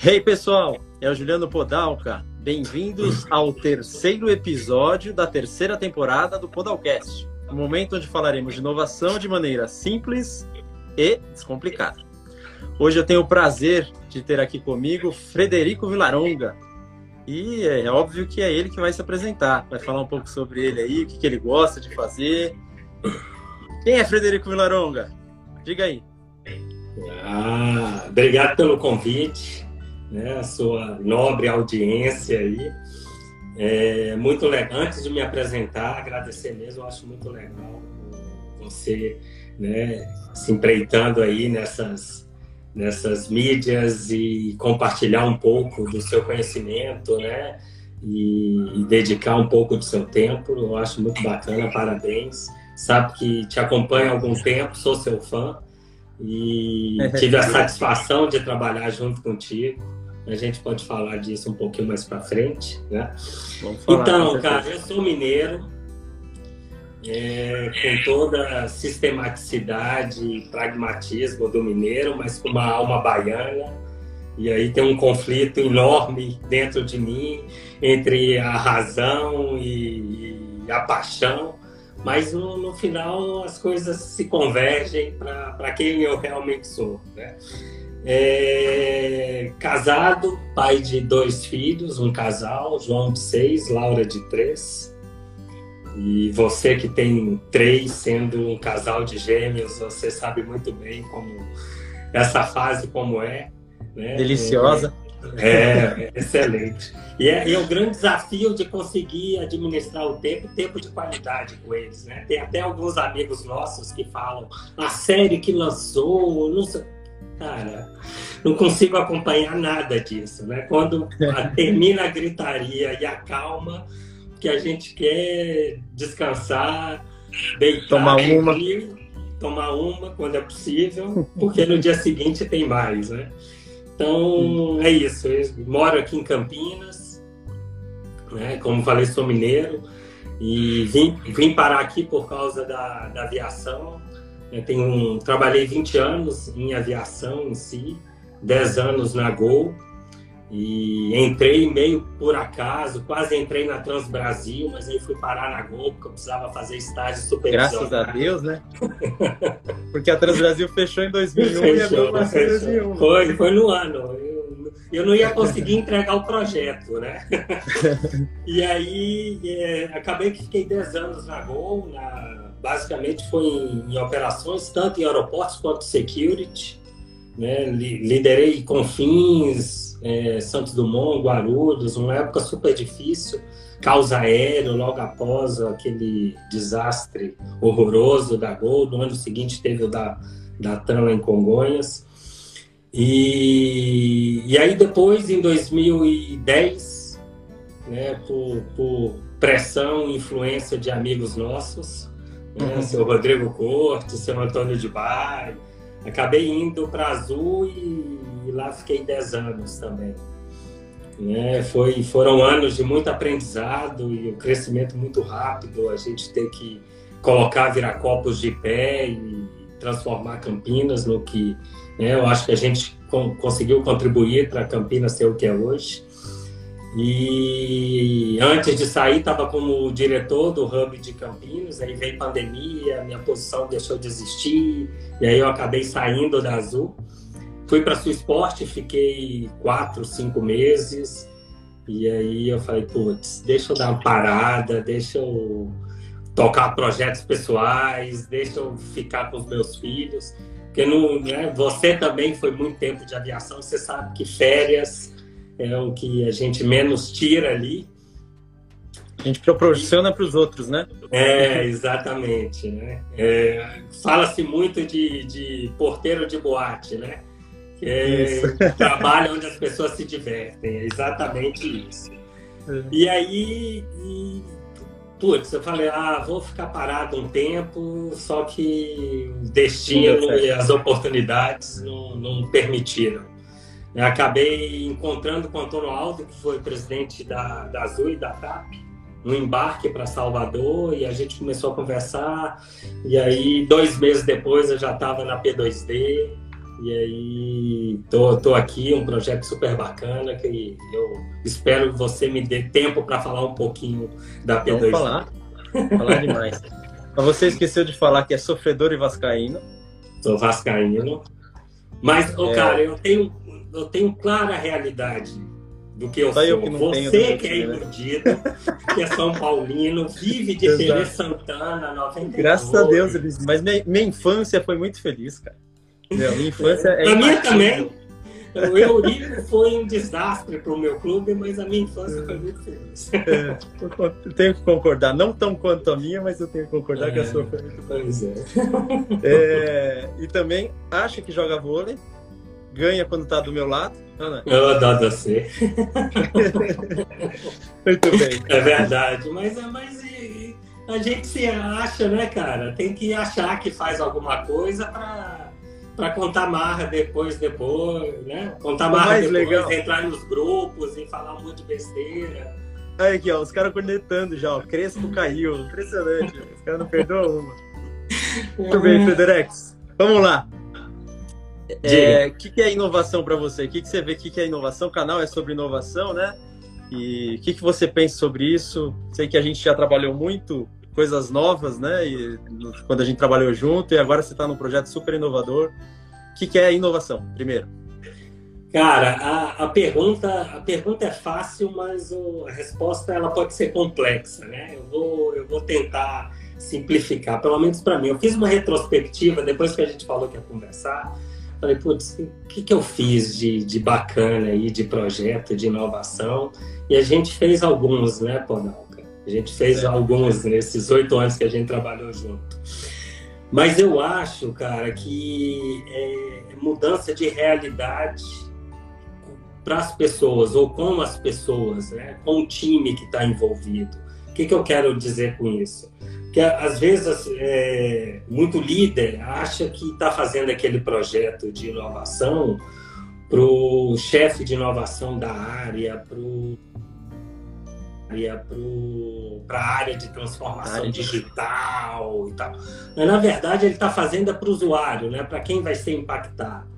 Hey pessoal, é o Juliano Podalca. Bem-vindos ao terceiro episódio da terceira temporada do Podalcast, um momento onde falaremos de inovação de maneira simples e descomplicada. Hoje eu tenho o prazer de ter aqui comigo Frederico Vilaronga. E é óbvio que é ele que vai se apresentar, vai falar um pouco sobre ele aí, o que, que ele gosta de fazer. Quem é Frederico Vilaronga? Diga aí. Ah, obrigado pelo convite, né, a sua nobre audiência aí. É muito legal. Antes de me apresentar, agradecer mesmo, eu acho muito legal você né, se empreitando aí nessas, nessas mídias e compartilhar um pouco do seu conhecimento, né? E, e dedicar um pouco do seu tempo. Eu acho muito bacana, parabéns. Sabe que te acompanho há algum tempo, sou seu fã e tive a satisfação de trabalhar junto contigo. A gente pode falar disso um pouquinho mais para frente, né? Então, cara, eu sou mineiro, é, com toda a sistematicidade e pragmatismo do mineiro, mas com uma alma baiana. E aí tem um conflito enorme dentro de mim entre a razão e, e a paixão mas no, no final as coisas se convergem para quem eu realmente sou. Né? É, casado, pai de dois filhos, um casal, João de seis, Laura de três. E você que tem três, sendo um casal de gêmeos, você sabe muito bem como essa fase como é. Né? Deliciosa. É, é, excelente. E é, é o grande desafio de conseguir administrar o tempo e tempo de qualidade com eles, né? Tem até alguns amigos nossos que falam a série que lançou, não sei. Cara, não consigo acompanhar nada disso, né? Quando termina a gritaria e a calma, que a gente quer descansar, deitar, tomar uma, tomar uma quando é possível, porque no dia seguinte tem mais, né? Então, é isso. Eu moro aqui em Campinas, né? como falei, sou mineiro e vim, vim parar aqui por causa da, da aviação. Eu tenho, trabalhei 20 anos em aviação em si, 10 anos na Gol. E entrei meio por acaso, quase entrei na Trans Brasil, mas aí fui parar na Gol porque eu precisava fazer estágio supervisão. Graças a Deus, né? Porque a Trans Brasil fechou em 2001 fechou, e a em 2001. Foi, foi no ano. Eu, eu não ia conseguir entregar o projeto, né? e aí é, acabei que fiquei 10 anos na Gol, na, basicamente foi em, em operações, tanto em aeroportos quanto security. Né? Liderei confins, é, Santos Dumont, Guarulhos, uma época super difícil, causa aéreo, logo após aquele desastre horroroso da Gol. No ano seguinte teve o da, da TAM em Congonhas. E, e aí depois, em 2010, né, por, por pressão e influência de amigos nossos, né, uhum. seu Rodrigo Cortes, seu Antônio de Bar, acabei indo para Azul e e lá fiquei 10 anos também. Né? Foi, foram anos de muito aprendizado e um crescimento muito rápido, a gente ter que colocar Viracopos de pé e transformar Campinas no que né, eu acho que a gente conseguiu contribuir para Campinas ser o que é hoje. E antes de sair, estava como diretor do Hub de Campinas, aí veio pandemia, minha posição deixou de existir, e aí eu acabei saindo da Azul. Fui para Sul Esporte, fiquei quatro, cinco meses. E aí eu falei, putz, deixa eu dar uma parada, deixa eu tocar projetos pessoais, deixa eu ficar com os meus filhos. Porque não, né, você também foi muito tempo de aviação, você sabe que férias é o que a gente menos tira ali. A gente proporciona para os outros, né? É, exatamente. Né? É, Fala-se muito de, de porteiro de boate, né? que é trabalho onde as pessoas se divertem. É exatamente isso. É. E aí, e, putz, eu falei, ah, vou ficar parado um tempo, só que o destino e as oportunidades não, não permitiram. Eu acabei encontrando com o Antônio Aldo, que foi presidente da, da Azul e da TAP, no embarque para Salvador, e a gente começou a conversar. E aí, dois meses depois, eu já estava na P2D E aí, tô, tô aqui, um projeto super bacana que eu espero que você me dê tempo para falar um pouquinho da P2. Vamos falar, falar demais. Mas você esqueceu de falar que é sofredor e vascaíno. Sou vascaíno. Mas, é... cara, eu tenho, eu tenho clara realidade do que eu Só sou. Eu que Você que é né? iludido, que é São Paulino, vive de Tele Santana, 99. Graças a Deus, mas minha, minha infância foi muito feliz, cara. Meu, minha infância é. A minha também. O Eurico foi um desastre para o meu clube, mas a minha infância foi muito feliz. É, eu tenho que concordar, não tão quanto a minha, mas eu tenho que concordar é, que a sua foi muito feliz. É. é. E também acha que joga vôlei, ganha quando está do meu lado. Ana. Eu adoro você. muito bem. É verdade, mas, é mas a gente se acha, né, cara? Tem que achar que faz alguma coisa para para contar marra depois, depois, né? Contar marra depois, legal. entrar nos grupos e falar um monte de besteira. Aí aqui, ó, os caras cornetando já, ó. Crespo caiu. Impressionante. os caras não perdoam uma. Muito bem, Federex. Vamos lá. O é, que, que é inovação para você? O que, que você vê? O que, que é inovação? O canal é sobre inovação, né? E o que, que você pensa sobre isso? Sei que a gente já trabalhou muito coisas novas, né? E, quando a gente trabalhou junto, e agora você está num projeto super inovador. O que, que é inovação, primeiro? Cara, a, a, pergunta, a pergunta é fácil, mas o, a resposta ela pode ser complexa, né? Eu vou, eu vou tentar simplificar, pelo menos para mim. Eu fiz uma retrospectiva depois que a gente falou que ia conversar. Falei, putz, o que, que eu fiz de, de bacana aí, de projeto, de inovação? E a gente fez alguns, né, Podal? A gente fez alguns nesses oito anos que a gente trabalhou junto. Mas eu acho, cara, que é mudança de realidade para as pessoas ou com as pessoas, né? com o time que está envolvido. O que, que eu quero dizer com isso? Porque às vezes é, muito líder acha que está fazendo aquele projeto de inovação para o chefe de inovação da área, para a área de transformação área digital e tal. Mas, na verdade, ele está fazendo é para o usuário, né? para quem vai ser impactado.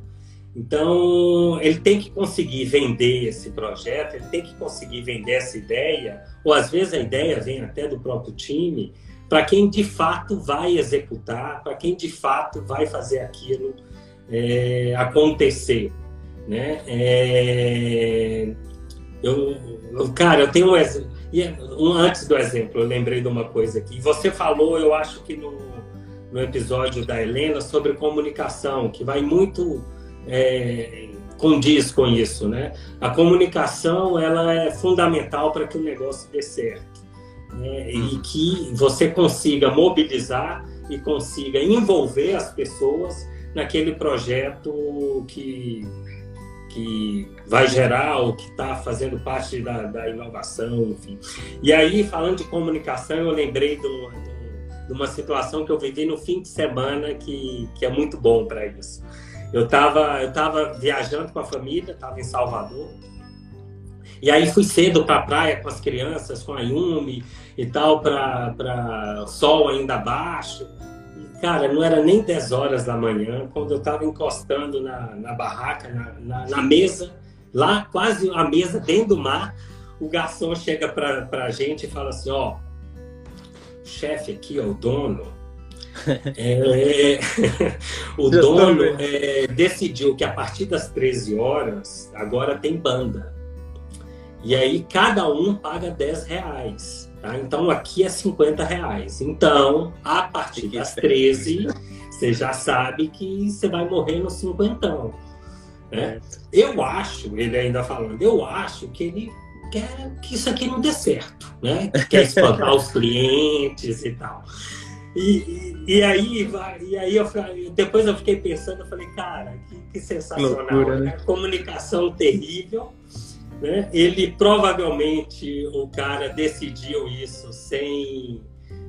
Então, ele tem que conseguir vender esse projeto, ele tem que conseguir vender essa ideia, ou às vezes a ideia vem até do próprio time, para quem de fato vai executar, para quem de fato vai fazer aquilo é, acontecer. Né? É, eu, cara, eu tenho um exemplo e um, antes do exemplo, eu lembrei de uma coisa aqui. Você falou, eu acho que no, no episódio da Helena, sobre comunicação, que vai muito é, condiz com isso, né? A comunicação ela é fundamental para que o negócio dê certo. Né? E uhum. que você consiga mobilizar e consiga envolver as pessoas naquele projeto que que vai gerar ou que está fazendo parte da, da, inovação, enfim. E aí, falando de comunicação, eu lembrei de uma, de uma situação que eu vivi no fim de semana que, que é muito bom para isso. Eu estava eu tava viajando com a família, estava em Salvador, e aí fui cedo para a praia com as crianças, com a Yumi e tal, para sol ainda baixo. Cara, não era nem 10 horas da manhã, quando eu estava encostando na, na barraca, na, na, na, mesa, lá quase a mesa dentro do mar, o garçom chega para a gente e fala assim, ó, o chefe aqui, ó, o dono, é, o dono é, decidiu que a partir das 13 horas, agora tem banda. E aí cada um paga 10 reais. Tá? Então aqui é 50 reais. Então, a partir das 13, você já sabe que você vai morrer no cinquentão. Né? Eu acho, ele ainda falando, eu acho que ele quer que isso aqui não dê certo, né? Quer espantar os clientes e tal. E, e, e, aí, e aí eu, depois eu fiquei pensando, eu falei, cara, que, que sensacional. Loucura, né? Comunicação terrível né? Ele provavelmente o cara decidiu isso sem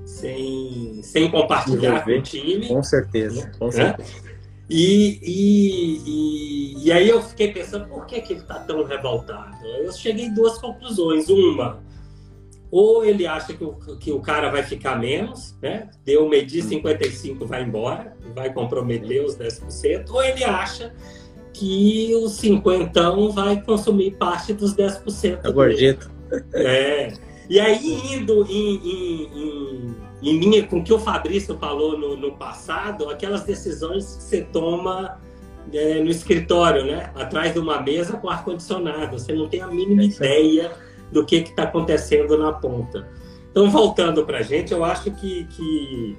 sem, sem compartilhar com o time. Com certeza, né? com certeza. E, e, e, e, aí eu fiquei pensando, por que, que ele está tão revoltado? Eu cheguei em duas conclusões. Uma, ou ele acha que o, que o cara vai ficar menos, né? Deu medir 55, vai embora, vai comprometer os 10%, ou ele acha que o cinquentão vai consumir parte dos 10%. É gorjeta. É. E aí, indo em, em, em, em, linha com o que o Fabrício falou no, no passado, aquelas decisões que você toma é, no escritório, né? Atrás de uma mesa com ar-condicionado. Você não tem a mínima é ideia do que está acontecendo na ponta. Então, voltando para a gente, eu acho que, que,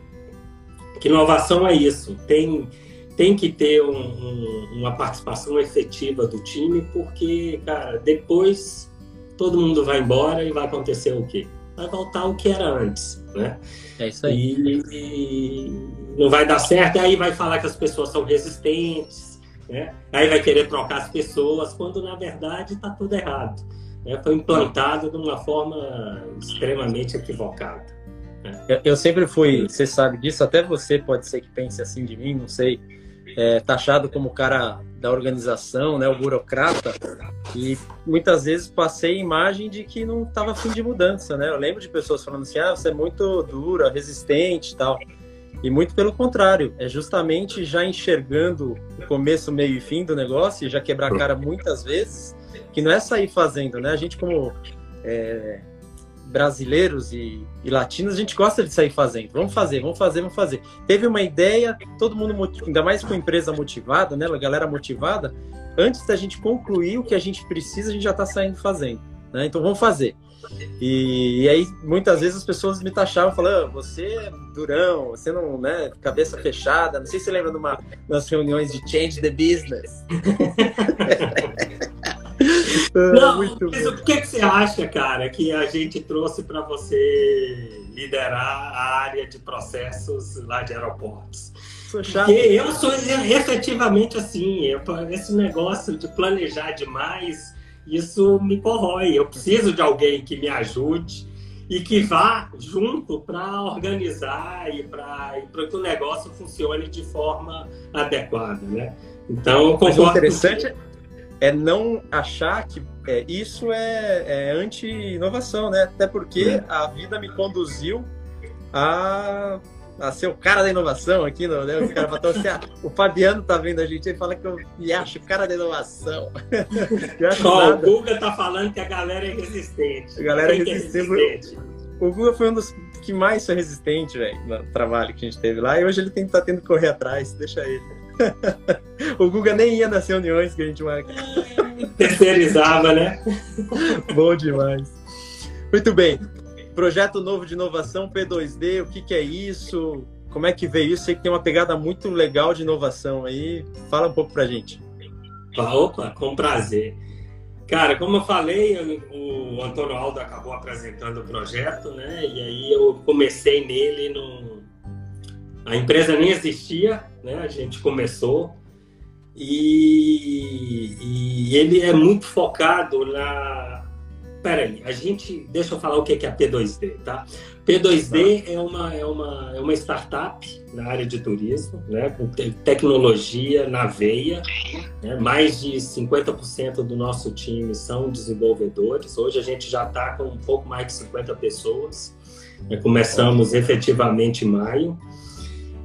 que inovação é isso. Tem tem que ter um, um, uma participação efetiva do time, porque, cara, depois todo mundo vai embora e vai acontecer o quê? Vai voltar o que era antes, né? É isso aí. E, e não vai dar certo, aí vai falar que as pessoas são resistentes, né? Aí vai querer trocar as pessoas, quando na verdade está tudo errado. Né? Foi implantado de uma forma extremamente equivocada. Né? Eu, eu sempre fui, você sabe disso, até você pode ser que pense assim de mim, não sei é, taxado como o cara da organização, né, o burocrata, e muitas vezes passei a imagem de que não estava fim de mudança, né? Eu lembro de pessoas falando assim, ah, você é muito dura, resistente e tal. E muito pelo contrário, é justamente já enxergando o começo, meio e fim do negócio, e já quebrar a cara muitas vezes, que não é sair fazendo, né? A gente como é, brasileiros e, e, latinos, a gente gosta de sair fazendo. Vamos fazer, vamos fazer, vamos fazer. Teve uma ideia, todo mundo, ainda mais com empresa motivada, né? A galera motivada, antes da gente concluir o que a gente precisa, a gente já está saindo fazendo. Né? Então vamos fazer. E, e, aí, muitas vezes as pessoas me taxavam, falando, ah, você é durão, você não, né, cabeça fechada. Não sei se você lembra de uma, das reuniões de Change the Business. Ah, Não, mas o que, que você acha, cara, que a gente trouxe para você liderar a área de processos lá de aeroportos? Porque eu sou efetivamente assim, esse negócio de planejar demais, isso me corrói. Eu preciso de alguém que me ajude e que vá junto para organizar e para que o negócio funcione de forma adequada, né? Então, Mas o interessante, que é não achar que é, isso é, é anti-inovação, né? Até porque é. a vida me conduziu a, a ser o cara da inovação aqui, no, né? O, cara falou assim, ah, o Fabiano tá vendo a gente e fala que eu me acho o cara da inovação. Ó, o Guga tá falando que a galera é resistente. A galera é resistente. é resistente. O Guga foi um dos que mais foi resistente, velho, no trabalho que a gente teve lá. E hoje ele tem, tá tendo que correr atrás, deixa ele. O Guga nem ia nas reuniões que a gente marca. Terceirizava, né? Bom demais. Muito bem. Projeto novo de inovação P2D, o que, que é isso? Como é que veio isso? Sei que tem uma pegada muito legal de inovação aí. Fala um pouco pra gente. Opa, com prazer. Cara, como eu falei, o Antônio Aldo acabou apresentando o projeto, né? E aí eu comecei nele no. A empresa nem existia, né? A gente começou e, e ele é muito focado na. Peraí, a gente. Deixa eu falar o que é a P2D, tá? P2D é uma, é uma, é uma startup na área de turismo, né? com te tecnologia na veia. Né? Mais de 50% do nosso time são desenvolvedores. Hoje a gente já está com um pouco mais de 50 pessoas. Né? Começamos efetivamente em maio.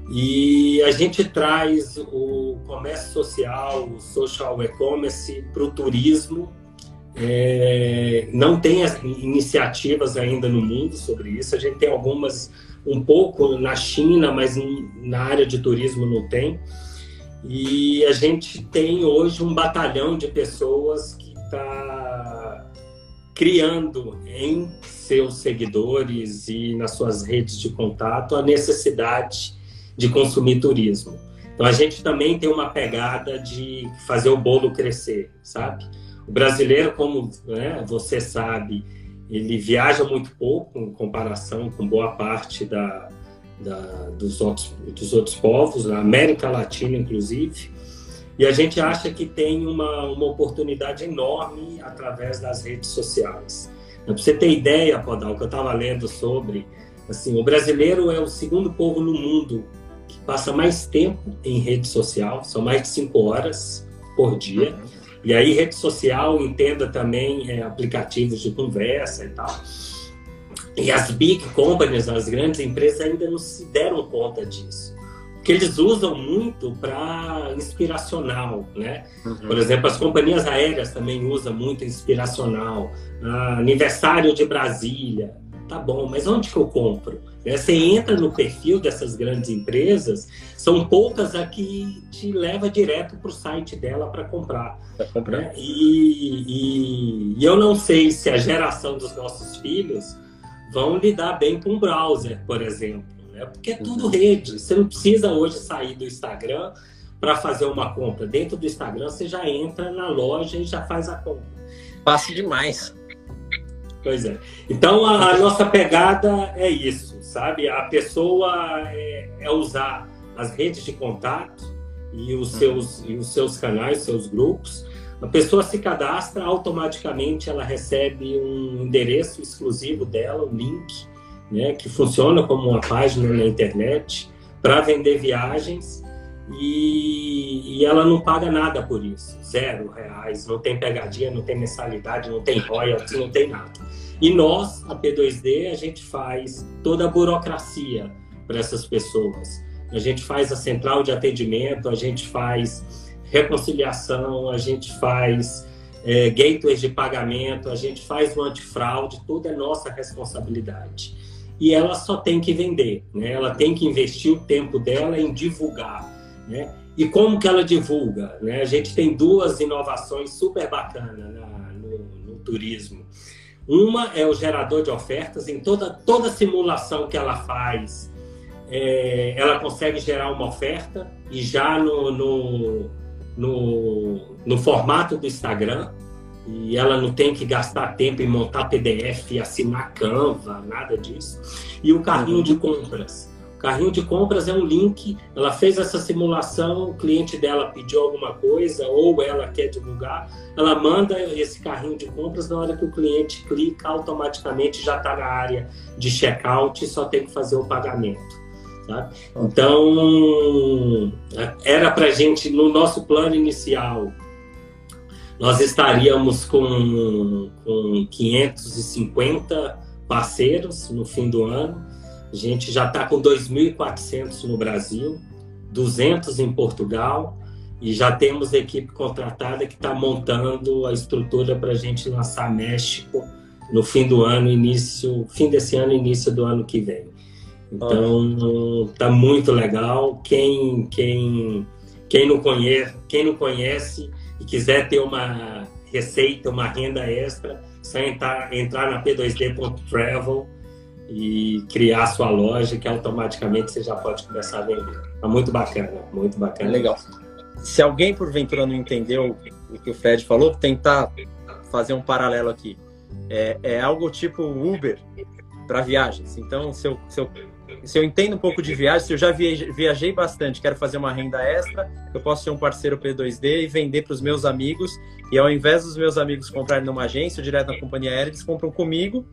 E a gente traz o comércio social, o social e-commerce para o turismo. É, não tem iniciativas ainda no mundo sobre isso. A gente tem algumas um pouco na China, mas na área de turismo não tem. E a gente tem hoje um batalhão de pessoas que está criando em seus seguidores e nas suas redes de contato a necessidade de consumir turismo. Então a gente também tem uma pegada de fazer o bolo crescer, sabe? O brasileiro, como né, você sabe, ele viaja muito pouco em comparação com boa parte da, da, dos, outros, dos outros povos, na América Latina, inclusive. E a gente acha que tem uma, uma oportunidade enorme através das redes sociais. Para você ter ideia, Podal, que eu estava lendo sobre, assim, o brasileiro é o segundo povo no mundo passa mais tempo em rede social, são mais de cinco horas por dia. E aí, rede social, entenda também é, aplicativos de conversa e tal. E as big companies, as grandes empresas, ainda não se deram conta disso. Porque eles usam muito para inspiracional, né? Uhum. Por exemplo, as companhias aéreas também usam muito inspiracional. Ah, aniversário de Brasília. Tá bom, mas onde que eu compro? É, você entra no perfil dessas grandes empresas, são poucas a que te leva direto para o site dela para comprar. comprar. Né? E, e, e, eu não sei se a geração dos nossos filhos vão lidar bem com o browser, por exemplo, né? porque é tudo uhum. rede. Você não precisa hoje sair do Instagram para fazer uma compra. Dentro do Instagram você já entra na loja e já faz a compra. Fácil demais. Pois é. Então a, a, nossa pegada é isso, sabe? A pessoa é, é, usar as redes de contato e os uhum. seus, e os seus canais, seus grupos. A pessoa se cadastra, automaticamente ela recebe um endereço exclusivo dela, um link, né, que funciona como uma página na internet para vender viagens e, e, ela não paga nada por isso, zero reais, não tem pegadinha, não tem mensalidade, não tem royalties, não tem nada. E nós, a P2D, a gente faz toda a burocracia para essas pessoas. A gente faz a central de atendimento, a gente faz reconciliação, a gente faz é, gateways de pagamento, a gente faz o antifraude, tudo é nossa responsabilidade. E ela só tem que vender, né? ela tem que investir o tempo dela em divulgar né? E como que ela divulga? Né? A gente tem duas inovações super bacanas no, no, turismo. Uma é o gerador de ofertas. Em toda, toda simulação que ela faz, é, ela consegue gerar uma oferta e já no, no, no, no formato do Instagram. E ela não tem que gastar tempo em montar PDF, assinar Canva, nada disso. E o carrinho de compras Carrinho de compras é um link. Ela fez essa simulação, o cliente dela pediu alguma coisa ou ela quer divulgar, ela manda esse carrinho de compras. Na hora que o cliente clica, automaticamente já está na área de checkout e só tem que fazer o pagamento. Tá? Então, era para gente, no nosso plano inicial, nós estaríamos com, com 550 parceiros no fim do ano a gente já está com 2.400 no Brasil, 200 em Portugal e já temos equipe contratada que está montando a estrutura para a gente lançar México no fim do ano, início, fim desse ano, início do ano que vem. Então, tá muito legal. Quem, quem, quem não conhece, quem não conhece e quiser ter uma receita, uma renda extra, só entrar, entrar na p2d.travel e criar a sua loja que automaticamente você já pode começar a vender. É muito bacana, muito bacana. Legal. Se alguém porventura não entendeu o que o Fred falou, tentar fazer um paralelo aqui. É, é algo tipo Uber para viagens. Então, se eu, se, eu, se eu entendo um pouco de viagem, se eu já viajei, bastante, quero fazer uma renda extra, eu posso ser um parceiro P2D e vender para os meus amigos. E ao invés dos meus amigos comprarem numa agência ou direto na companhia aérea, eles compram comigo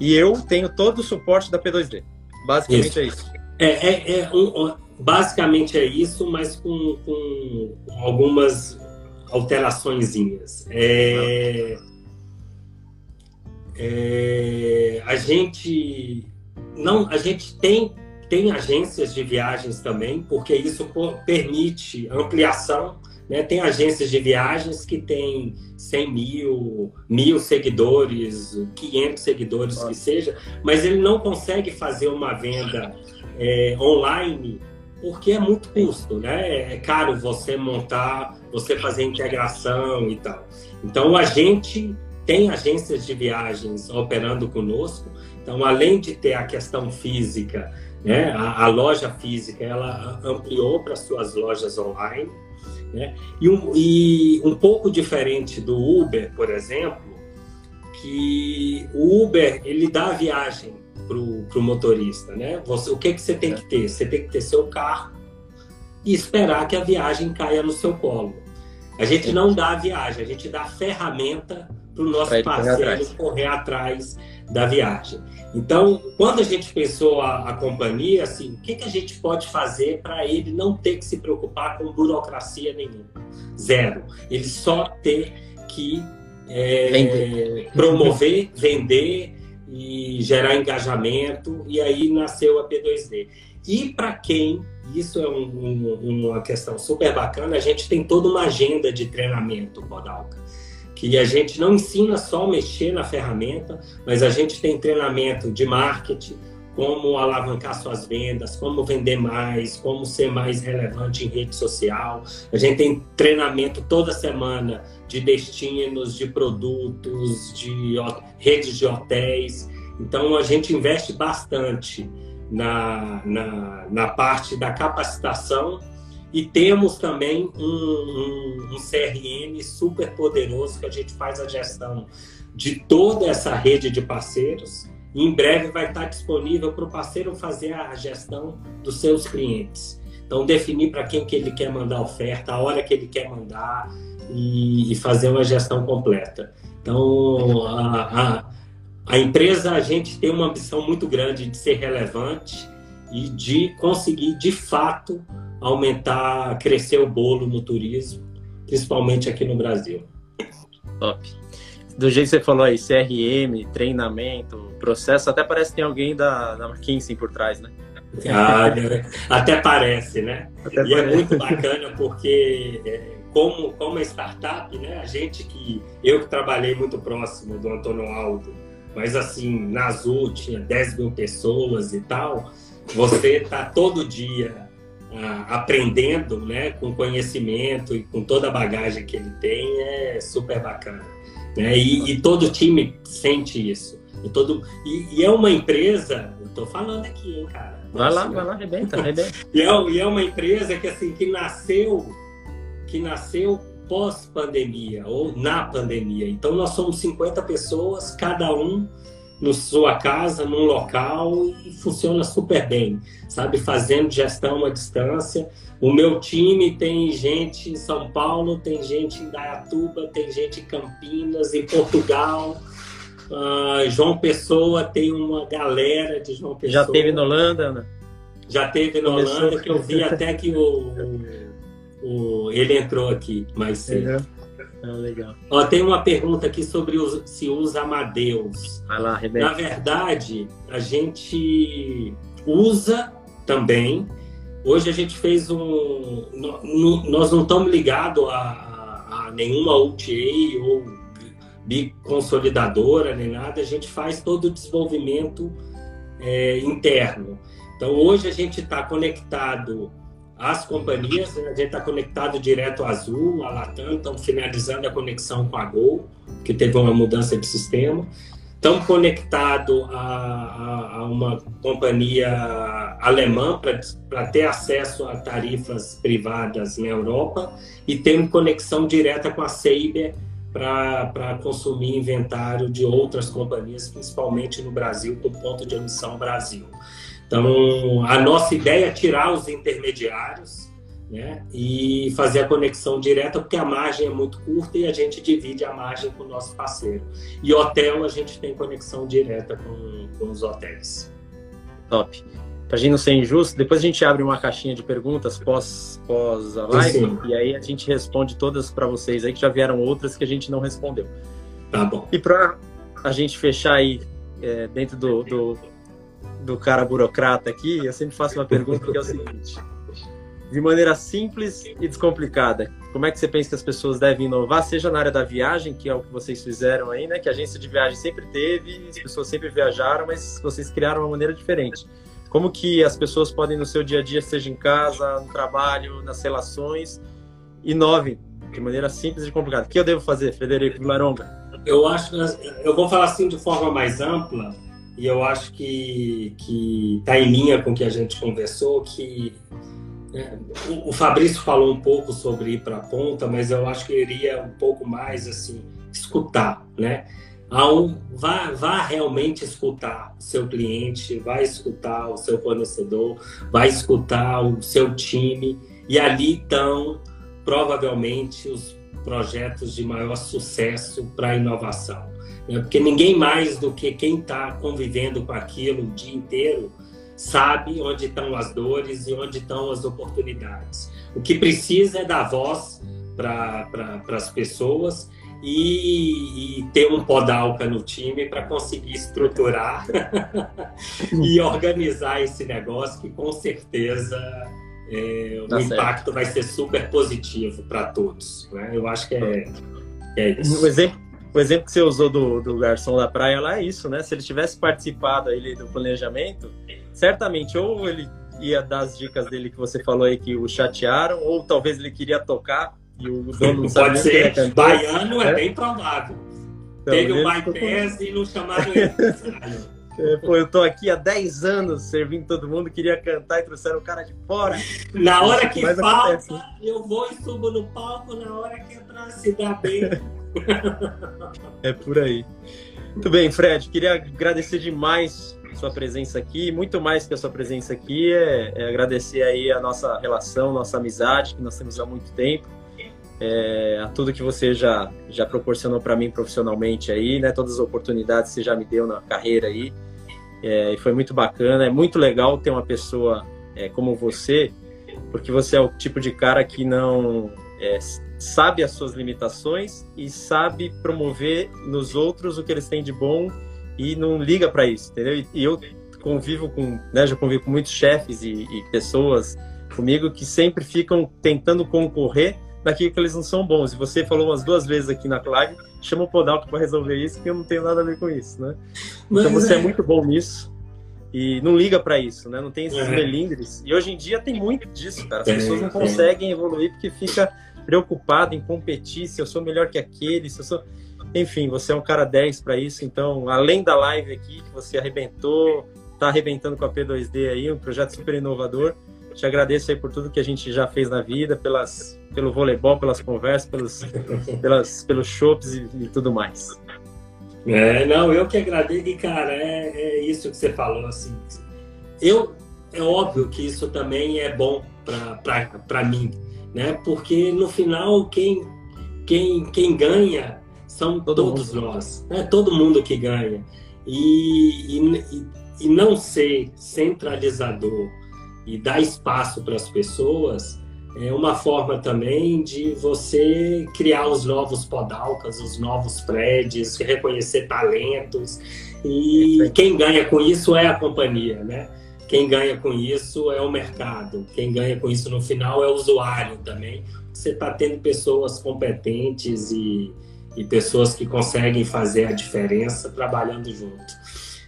e eu tenho todo o suporte da P2D. Basicamente isso. é isso. É, é, é um, basicamente é isso, mas com, com algumas alteraçõezinhas. É, é, a gente não, a gente tem tem agências de viagens também, porque isso permite ampliação né? Tem agências de viagens que têm 100 mil, mil seguidores, 500 seguidores Nossa. que seja, mas ele não consegue fazer uma venda é, online porque é muito custo, né? É caro você montar, você fazer integração e tal. Então a gente tem agências de viagens operando conosco. Então, além de ter a questão física, né, a, a loja física, ela ampliou para suas lojas online. Né? E, um, e um pouco diferente do Uber, por exemplo, que o Uber ele dá a viagem para o motorista, né? Você, o que, que você tem é. que ter? Você tem que ter seu carro e esperar que a viagem caia no seu colo. A gente não dá a viagem, a gente dá a ferramenta para o nosso parceiro correr atrás. correr atrás da viagem. Então, quando a gente pensou a, a companhia, assim, o que, que a gente pode fazer para ele não ter que se preocupar com burocracia nenhuma? Zero. Ele só ter que é, vender. promover, vender, e gerar engajamento, e aí nasceu a P2D. E para quem, isso é um, um, uma questão super bacana, a gente tem toda uma agenda de treinamento, Podalca, que a gente não ensina só mexer na ferramenta, mas a gente tem treinamento de marketing, como alavancar suas vendas, como vender mais, como ser mais relevante em rede social. A gente tem treinamento toda semana de destinos, de produtos, de redes de hotéis. Então a gente investe bastante na, na, na parte da capacitação e temos também um, um, um CRM super poderoso que a gente faz a gestão de toda essa rede de parceiros em breve vai estar disponível para o parceiro fazer a gestão dos seus clientes. Então, definir para quem que ele quer mandar oferta, a hora que ele quer mandar e, e fazer uma gestão completa. Então, a, a, a, empresa, a gente tem uma ambição muito grande de ser relevante e de conseguir, de fato, aumentar, crescer o bolo no turismo, principalmente aqui no Brasil. Top do jeito que você falou aí, CRM, treinamento, processo, até parece que tem alguém da, da McKinsey por trás, né? Ah, até parece, né? Até e é parece. é muito bacana porque é, como, como é startup, né? A gente que eu que trabalhei muito próximo do Antônio Aldo, mas assim na Azul tinha 10 mil pessoas e tal. Você tá todo dia aprendendo, né? Com conhecimento e com toda a bagagem que ele tem é super bacana. Né? E, e todo time sente isso. E, todo, e, e, é uma empresa, eu tô falando aqui, hein, cara. Vai lá, vai lá, arrebenta, arrebenta. e, é, e é uma empresa que, assim, que nasceu, que nasceu pós-pandemia, ou na pandemia. Então, nós somos 50 pessoas, cada um na sua casa, num local, e funciona super bem, sabe? Fazendo gestão à distância. O meu time tem gente em São Paulo, tem gente em Dayatuba, tem gente em Campinas, em Portugal. Uh, João Pessoa tem uma galera de João Pessoa. Já teve na Holanda, Ana? Já teve na Começou Holanda, que eu vi até que o, o, o, ele entrou aqui mais cedo. É. Ah, legal. Ó, tem uma pergunta aqui sobre se usa Amadeus. Vai lá, Rebeca. Na verdade, a gente usa também, Hoje a gente fez um. Nós não estamos ligados a, a, nenhuma UTA ou biconsolidadora nem nada, a gente faz todo o desenvolvimento é, interno. Então hoje a gente está conectado às companhias, né? a gente está conectado direto à Azul, à Latam, estamos finalizando a conexão com a Gol, que teve uma mudança de sistema. Estamos conectados a, a, a, uma companhia alemã para ter acesso a tarifas privadas na Europa e temos conexão direta com a Saber para consumir inventário de outras companhias, principalmente no Brasil, com ponto de emissão Brasil. Então, a nossa ideia é tirar os intermediários né? E fazer a conexão direta, porque a margem é muito curta e a gente divide a margem com o nosso parceiro. E hotel, a gente tem conexão direta com, com os hotéis. Top. Pra gente não ser injusto, depois a gente abre uma caixinha de perguntas pós, pós a live Sim. e aí a gente responde todas para vocês aí, que já vieram outras que a gente não respondeu. Tá bom. E para a gente fechar aí é, dentro do, do, do cara burocrata aqui, eu sempre faço uma pergunta que é o seguinte de maneira simples e descomplicada. Como é que você pensa que as pessoas devem inovar, seja na área da viagem, que é o que vocês fizeram aí, né? Que a agência de viagem sempre teve, as pessoas sempre viajaram, mas vocês criaram uma maneira diferente. Como que as pessoas podem no seu dia a dia, seja em casa, no trabalho, nas relações, inovem de maneira simples e complicada. O que eu devo fazer, Frederico Vilaronga? Eu acho, eu vou falar assim de forma mais ampla e eu acho que que está em linha com o que a gente conversou, que é, o Fabrício falou um pouco sobre ir para a ponta, mas eu acho que iria um pouco mais assim escutar, né? Um, vá, vá realmente escutar o seu cliente, vai escutar o seu fornecedor, vai escutar o seu time e ali estão provavelmente os projetos de maior sucesso para inovação, né? porque ninguém mais do que quem está convivendo com aquilo o dia inteiro sabe onde estão as dores e onde estão as oportunidades. O que precisa é dar voz para pra, as pessoas e, e ter um podalca no time para conseguir estruturar e organizar esse negócio que com certeza é, tá o certo. impacto vai ser super positivo para todos. Né? Eu acho que é, é isso. O exemplo, o exemplo que você usou do, do garçom da praia lá é isso, né? Se ele tivesse participado ele do planejamento, certamente ou ele ia dar as dicas dele que você falou aí que o chatearam, ou talvez ele queria tocar e o dono não Pode ser. Baiano é, é bem provável. Então, Teve o bypass e não chamaram ele. É, pô, eu tô aqui há 10 anos servindo todo mundo, queria cantar e trouxeram o cara de fora. Na hora que falta, acontece, né? eu vou e subo no palco, na hora que é pra se dar bem. é por aí. Muito bem, Fred, queria agradecer demais sua presença aqui. Muito mais que a sua presença aqui, é, é agradecer aí a nossa relação, nossa amizade, que nós temos há muito tempo é, a tudo que você já, já proporcionou para mim profissionalmente aí, né? Todas as oportunidades que você já me deu na carreira aí. É, e foi muito bacana. É muito legal ter uma pessoa é, como você, porque você é o tipo de cara que não é, sabe as suas limitações e sabe promover nos outros o que eles têm de bom e não liga para isso, entendeu? E eu convivo com, né, já convivo com muitos chefes e, e pessoas comigo que sempre ficam tentando concorrer daquilo que eles não são bons. E você falou umas duas vezes aqui na live, chama o Podalco para resolver isso, que eu não tenho nada a ver com isso, né? Então você é... é muito bom nisso e não liga para isso, né? Não tem esses uhum. melindres. E hoje em dia tem muito disso, cara. As pessoas não conseguem evoluir porque fica preocupado em competir, se eu sou melhor que aquele, se eu sou... Enfim, você é um cara 10 para isso, então, além da live aqui, que você arrebentou, tá arrebentando com a P2D aí, um projeto super inovador, te agradeço aí por tudo que a gente já fez na vida, pelas, pelo voleibol, pelas conversas, pelos, pelas, pelos shows e, e, tudo mais. É, não, eu que agradeço, e cara, é, é isso que você falou, assim. Eu, é óbvio que isso também é bom para mim, né? Porque no final, quem, quem, quem ganha são todo todos mundo. nós, né? todo mundo que ganha. E, e, e não ser centralizador e dar espaço para as pessoas é uma forma também de você criar os novos podalcas, os novos prédios, reconhecer talentos. E quem ganha com isso é a companhia, né? Quem ganha com isso é o mercado. Quem ganha com isso no final é o usuário também. Você está tendo pessoas competentes e, e pessoas que conseguem fazer a diferença trabalhando junto.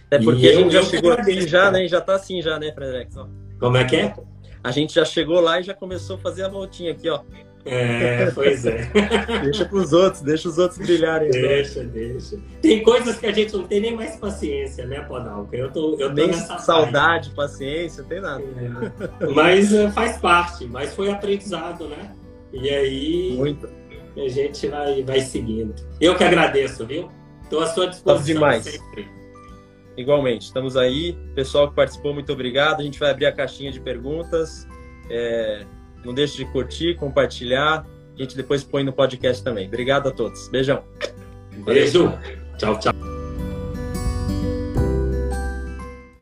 É porque e a gente já chegou aqui já, né? Já está assim já, né, Frederickson? Como é que é? A gente já chegou lá e já começou a fazer a voltinha aqui, ó. É, pois é. deixa para os outros, deixa os outros brilharem. Deixa, deixa. Tem coisas que a gente não tem nem mais paciência, né, Podalca? Eu tô, eu tô nem saudade, paciência, não tem nada. É. Mas uh, faz parte, mas foi aprendizado, né? E aí Muito. a gente vai, vai seguindo. Eu que agradeço, viu? Estou à sua disposição demais. sempre. Igualmente, estamos aí. Pessoal que participou, muito obrigado. A gente vai abrir a caixinha de perguntas. É, não deixe de curtir, compartilhar. A gente depois põe no podcast também. Obrigado a todos. Beijão. Beijo. Tchau, tchau.